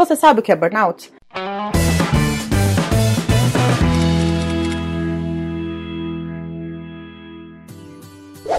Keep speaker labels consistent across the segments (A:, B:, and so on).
A: Você sabe o que é burnout?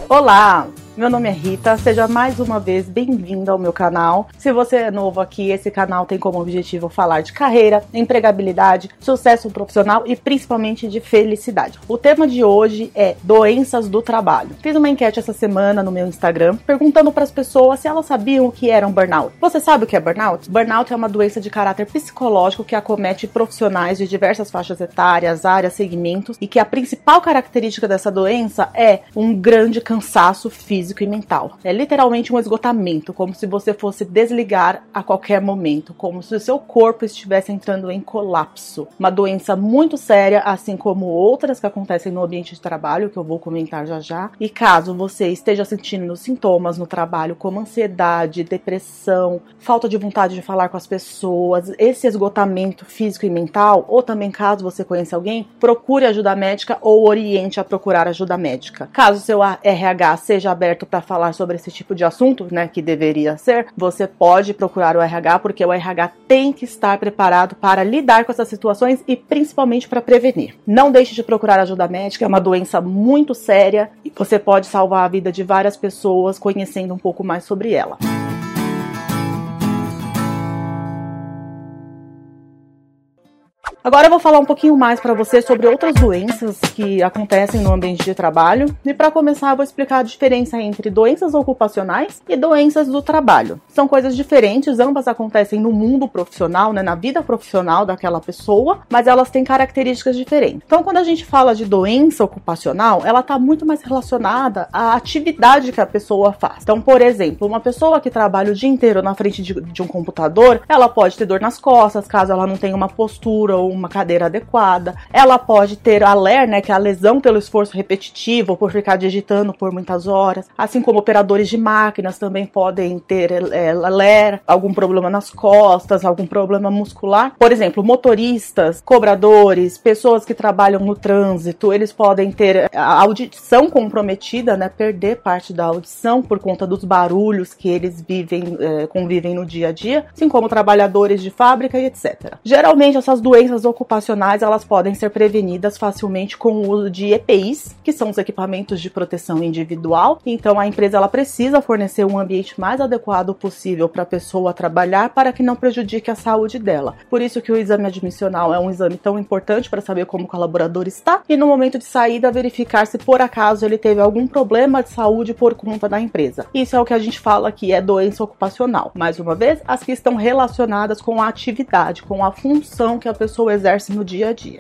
A: Olá! Meu nome é Rita, seja mais uma vez bem-vinda ao meu canal. Se você é novo aqui, esse canal tem como objetivo falar de carreira, empregabilidade, sucesso profissional e principalmente de felicidade. O tema de hoje é doenças do trabalho. Fiz uma enquete essa semana no meu Instagram perguntando para as pessoas se elas sabiam o que era um burnout. Você sabe o que é burnout? Burnout é uma doença de caráter psicológico que acomete profissionais de diversas faixas etárias, áreas, segmentos e que a principal característica dessa doença é um grande cansaço físico físico e mental. É literalmente um esgotamento, como se você fosse desligar a qualquer momento, como se o seu corpo estivesse entrando em colapso. Uma doença muito séria, assim como outras que acontecem no ambiente de trabalho, que eu vou comentar já já. E caso você esteja sentindo sintomas no trabalho, como ansiedade, depressão, falta de vontade de falar com as pessoas, esse esgotamento físico e mental, ou também caso você conheça alguém, procure ajuda médica ou oriente a procurar ajuda médica. Caso seu RH seja aberto aberto para falar sobre esse tipo de assunto, né, que deveria ser, você pode procurar o RH, porque o RH tem que estar preparado para lidar com essas situações e principalmente para prevenir. Não deixe de procurar ajuda médica, é uma doença muito séria e você pode salvar a vida de várias pessoas conhecendo um pouco mais sobre ela. Agora eu vou falar um pouquinho mais para você sobre outras doenças que acontecem no ambiente de trabalho. E para começar, eu vou explicar a diferença entre doenças ocupacionais e doenças do trabalho. São coisas diferentes, ambas acontecem no mundo profissional, né, na vida profissional daquela pessoa, mas elas têm características diferentes. Então, quando a gente fala de doença ocupacional, ela está muito mais relacionada à atividade que a pessoa faz. Então, por exemplo, uma pessoa que trabalha o dia inteiro na frente de, de um computador, ela pode ter dor nas costas, caso ela não tenha uma postura ou uma cadeira adequada. Ela pode ter a LER, né, que é a lesão pelo esforço repetitivo, por ficar digitando por muitas horas. Assim como operadores de máquinas também podem ter é, LER, algum problema nas costas, algum problema muscular. Por exemplo, motoristas, cobradores, pessoas que trabalham no trânsito, eles podem ter a audição comprometida, né, perder parte da audição por conta dos barulhos que eles vivem, é, convivem no dia a dia, assim como trabalhadores de fábrica e etc. Geralmente essas doenças doenças ocupacionais elas podem ser prevenidas facilmente com o uso de EPIs, que são os equipamentos de proteção individual. Então a empresa ela precisa fornecer um ambiente mais adequado possível para a pessoa trabalhar para que não prejudique a saúde dela. Por isso que o exame admissional é um exame tão importante para saber como o colaborador está e no momento de saída verificar se por acaso ele teve algum problema de saúde por conta da empresa. Isso é o que a gente fala que é doença ocupacional. Mais uma vez, as que estão relacionadas com a atividade, com a função que a pessoa exerce no dia a dia.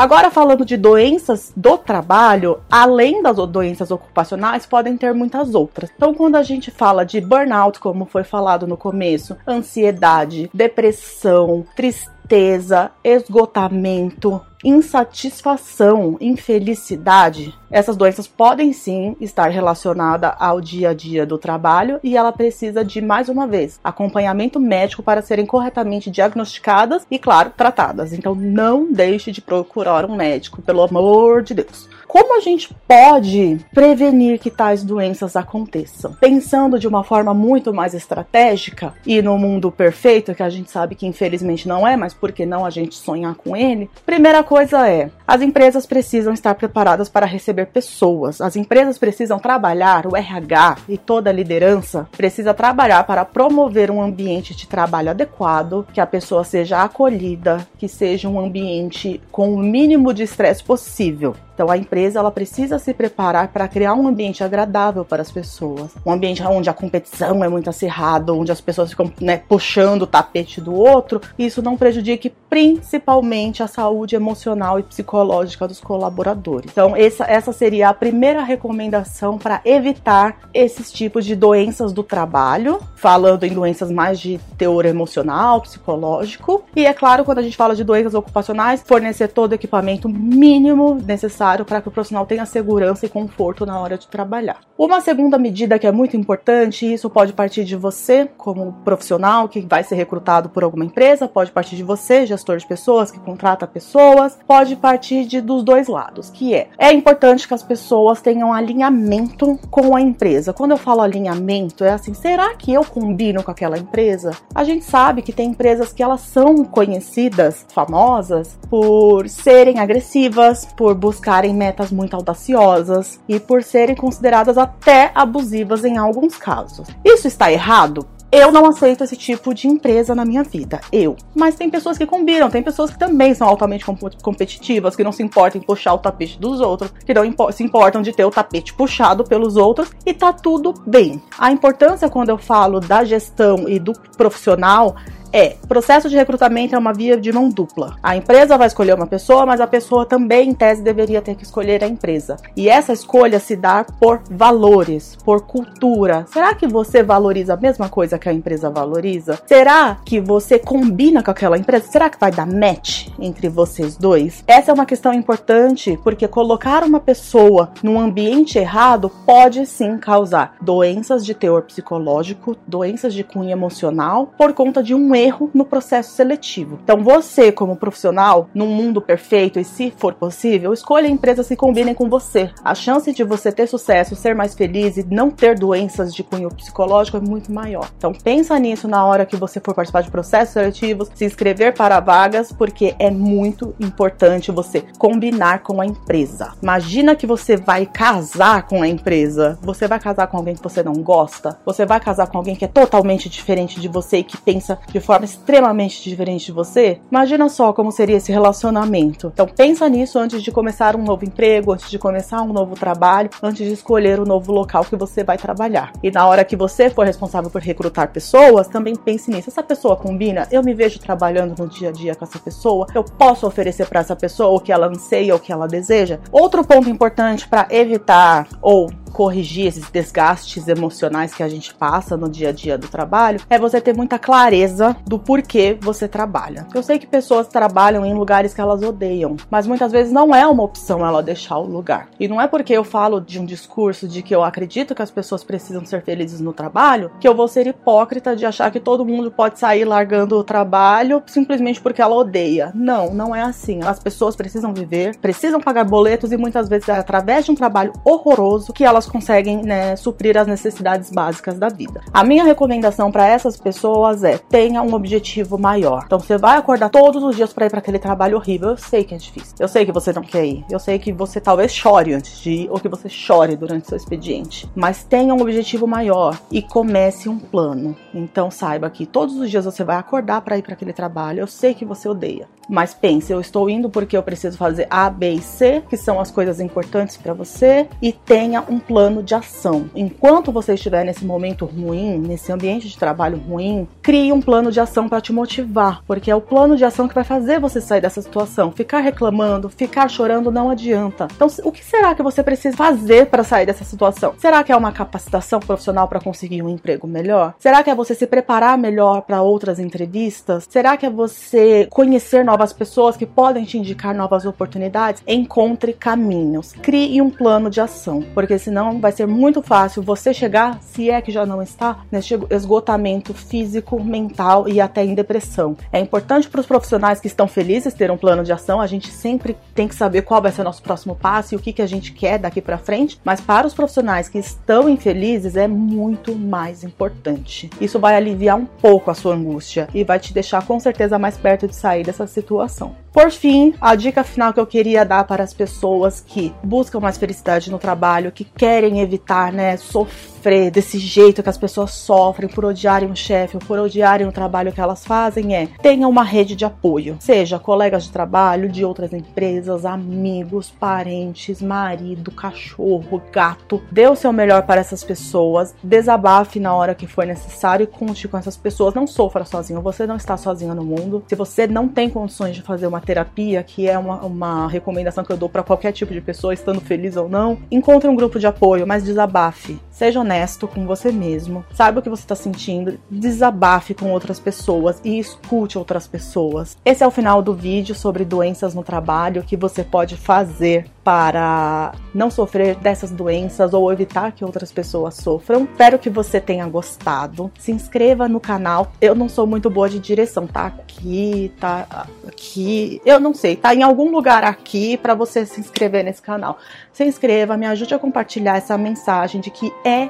A: Agora, falando de doenças do trabalho, além das doenças ocupacionais, podem ter muitas outras. Então, quando a gente fala de burnout, como foi falado no começo, ansiedade, depressão, tristeza, esgotamento, insatisfação, infelicidade, essas doenças podem sim estar relacionadas ao dia a dia do trabalho e ela precisa de, mais uma vez, acompanhamento médico para serem corretamente diagnosticadas e, claro, tratadas. Então não deixe de procurar um médico, pelo amor de Deus. Como a gente pode prevenir que tais doenças aconteçam? Pensando de uma forma muito mais estratégica e no mundo perfeito, que a gente sabe que infelizmente não é, mas por que não a gente sonhar com ele? Primeira coisa é: as empresas precisam estar preparadas para receber pessoas. As empresas precisam trabalhar, o RH e toda a liderança precisa trabalhar para promover um ambiente de trabalho adequado, que a pessoa seja acolhida, que seja um ambiente com o mínimo de estresse possível. Então a empresa ela precisa se preparar para criar um ambiente agradável para as pessoas, um ambiente onde a competição é muito acirrada, onde as pessoas ficam né, puxando o tapete do outro, e isso não prejudique principalmente a saúde emocional e psicológica dos colaboradores. Então essa, essa seria a primeira recomendação para evitar esses tipos de doenças do trabalho, falando em doenças mais de teor emocional, psicológico, e é claro quando a gente fala de doenças ocupacionais, fornecer todo o equipamento mínimo necessário necessário para que o profissional tenha segurança e conforto na hora de trabalhar. Uma segunda medida que é muito importante, e isso pode partir de você, como profissional que vai ser recrutado por alguma empresa, pode partir de você, gestor de pessoas que contrata pessoas, pode partir de, dos dois lados, que é é importante que as pessoas tenham alinhamento com a empresa. Quando eu falo alinhamento, é assim, será que eu combino com aquela empresa? A gente sabe que tem empresas que elas são conhecidas, famosas, por serem agressivas, por buscarem metas muito audaciosas e por serem consideradas até abusivas em alguns casos. Isso está errado? Eu não aceito esse tipo de empresa na minha vida. Eu. Mas tem pessoas que combinam, tem pessoas que também são altamente competitivas, que não se importam em puxar o tapete dos outros, que não se importam de ter o tapete puxado pelos outros e tá tudo bem. A importância quando eu falo da gestão e do profissional é: processo de recrutamento é uma via de mão dupla. A empresa vai escolher uma pessoa, mas a pessoa também, em tese, deveria ter que escolher a empresa. E essa escolha se dá por valores, por cultura. Será que você valoriza a mesma coisa que a empresa valoriza? Será que você combina com aquela empresa? Será que vai dar match entre vocês dois? Essa é uma questão importante porque colocar uma pessoa num ambiente errado pode sim causar doenças de teor psicológico, doenças de cunho emocional por conta de um erro no processo seletivo. Então, você, como profissional, num mundo perfeito e se for possível, escolha empresas que combinem com você. A chance de você ter sucesso, ser mais feliz e não ter doenças de cunho psicológico é muito maior. Então, pensa nisso na hora que você for participar de processos seletivos, se inscrever para vagas, porque é muito importante você combinar com a empresa. Imagina que você vai casar com a empresa. Você vai casar com alguém que você não gosta? Você vai casar com alguém que é totalmente diferente de você e que pensa de forma extremamente diferente de você, imagina só como seria esse relacionamento. Então pensa nisso antes de começar um novo emprego, antes de começar um novo trabalho, antes de escolher o novo local que você vai trabalhar. E na hora que você for responsável por recrutar pessoas, também pense nisso. Essa pessoa combina? Eu me vejo trabalhando no dia a dia com essa pessoa? Eu posso oferecer para essa pessoa o que ela anseia, o que ela deseja? Outro ponto importante para evitar ou corrigir esses desgastes emocionais que a gente passa no dia a dia do trabalho é você ter muita clareza do porquê você trabalha. Eu sei que pessoas trabalham em lugares que elas odeiam, mas muitas vezes não é uma opção ela deixar o lugar. E não é porque eu falo de um discurso de que eu acredito que as pessoas precisam ser felizes no trabalho que eu vou ser hipócrita de achar que todo mundo pode sair largando o trabalho simplesmente porque ela odeia. Não, não é assim. As pessoas precisam viver, precisam pagar boletos e muitas vezes é através de um trabalho horroroso que elas elas conseguem né, suprir as necessidades básicas da vida. A minha recomendação para essas pessoas é tenha um objetivo maior. Então você vai acordar todos os dias para ir para aquele trabalho horrível. Eu sei que é difícil. Eu sei que você não quer ir. Eu sei que você talvez chore antes de ir ou que você chore durante seu expediente. Mas tenha um objetivo maior e comece um plano. Então saiba que todos os dias você vai acordar para ir para aquele trabalho. Eu sei que você odeia, mas pense, eu estou indo porque eu preciso fazer A, B e C, que são as coisas importantes para você, e tenha um plano de ação. Enquanto você estiver nesse momento ruim, nesse ambiente de trabalho ruim, crie um plano de ação para te motivar, porque é o plano de ação que vai fazer você sair dessa situação. Ficar reclamando, ficar chorando não adianta. Então, o que será que você precisa fazer para sair dessa situação? Será que é uma capacitação profissional para conseguir um emprego melhor? Será que é você se preparar melhor para outras entrevistas? Será que é você conhecer novas pessoas que podem te indicar novas oportunidades? Encontre caminhos. Crie um plano de ação, porque senão vai ser muito fácil você chegar, se é que já não está, nesse esgotamento físico, mental e até em depressão. É importante para os profissionais que estão felizes ter um plano de ação, a gente sempre tem que saber qual vai ser o nosso próximo passo e o que, que a gente quer daqui para frente, mas para os profissionais que estão infelizes é muito mais importante. Isso vai aliviar um pouco a sua angústia e vai te deixar com certeza mais perto de sair dessa situação situação. Por fim, a dica final que eu queria dar para as pessoas que buscam mais felicidade no trabalho, que querem evitar, né, sofrer desse jeito que as pessoas sofrem por odiarem o chefe ou por odiarem o trabalho que elas fazem é tenha uma rede de apoio, seja colegas de trabalho, de outras empresas, amigos, parentes, marido, cachorro, gato. Dê o seu melhor para essas pessoas, desabafe na hora que for necessário e conte com essas pessoas. Não sofra sozinho, você não está sozinho no mundo. Se você não tem condições de fazer uma terapia, que é uma, uma recomendação que eu dou para qualquer tipo de pessoa, estando feliz ou não, encontre um grupo de apoio, mas desabafe. Seja honesto com você mesmo. Saiba o que você está sentindo, desabafe com outras pessoas e escute outras pessoas. Esse é o final do vídeo sobre doenças no trabalho que você pode fazer para não sofrer dessas doenças ou evitar que outras pessoas sofram. Espero que você tenha gostado. Se inscreva no canal. Eu não sou muito boa de direção, tá aqui, tá aqui Eu não sei, tá em algum lugar aqui para você se inscrever nesse canal. Se inscreva, me ajude a compartilhar essa mensagem de que é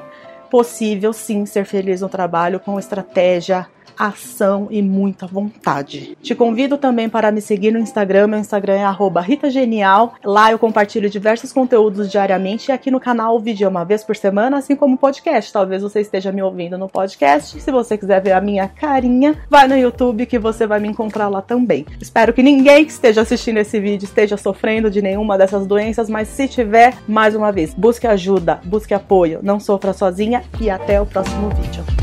A: possível sim ser feliz no trabalho com estratégia ação e muita vontade. Te convido também para me seguir no Instagram. Meu Instagram é @ritagenial. Lá eu compartilho diversos conteúdos diariamente e aqui no canal o vídeo é uma vez por semana, assim como o podcast. Talvez você esteja me ouvindo no podcast. Se você quiser ver a minha carinha, vai no YouTube que você vai me encontrar lá também. Espero que ninguém que esteja assistindo esse vídeo esteja sofrendo de nenhuma dessas doenças, mas se tiver, mais uma vez, busque ajuda, busque apoio, não sofra sozinha e até o próximo vídeo.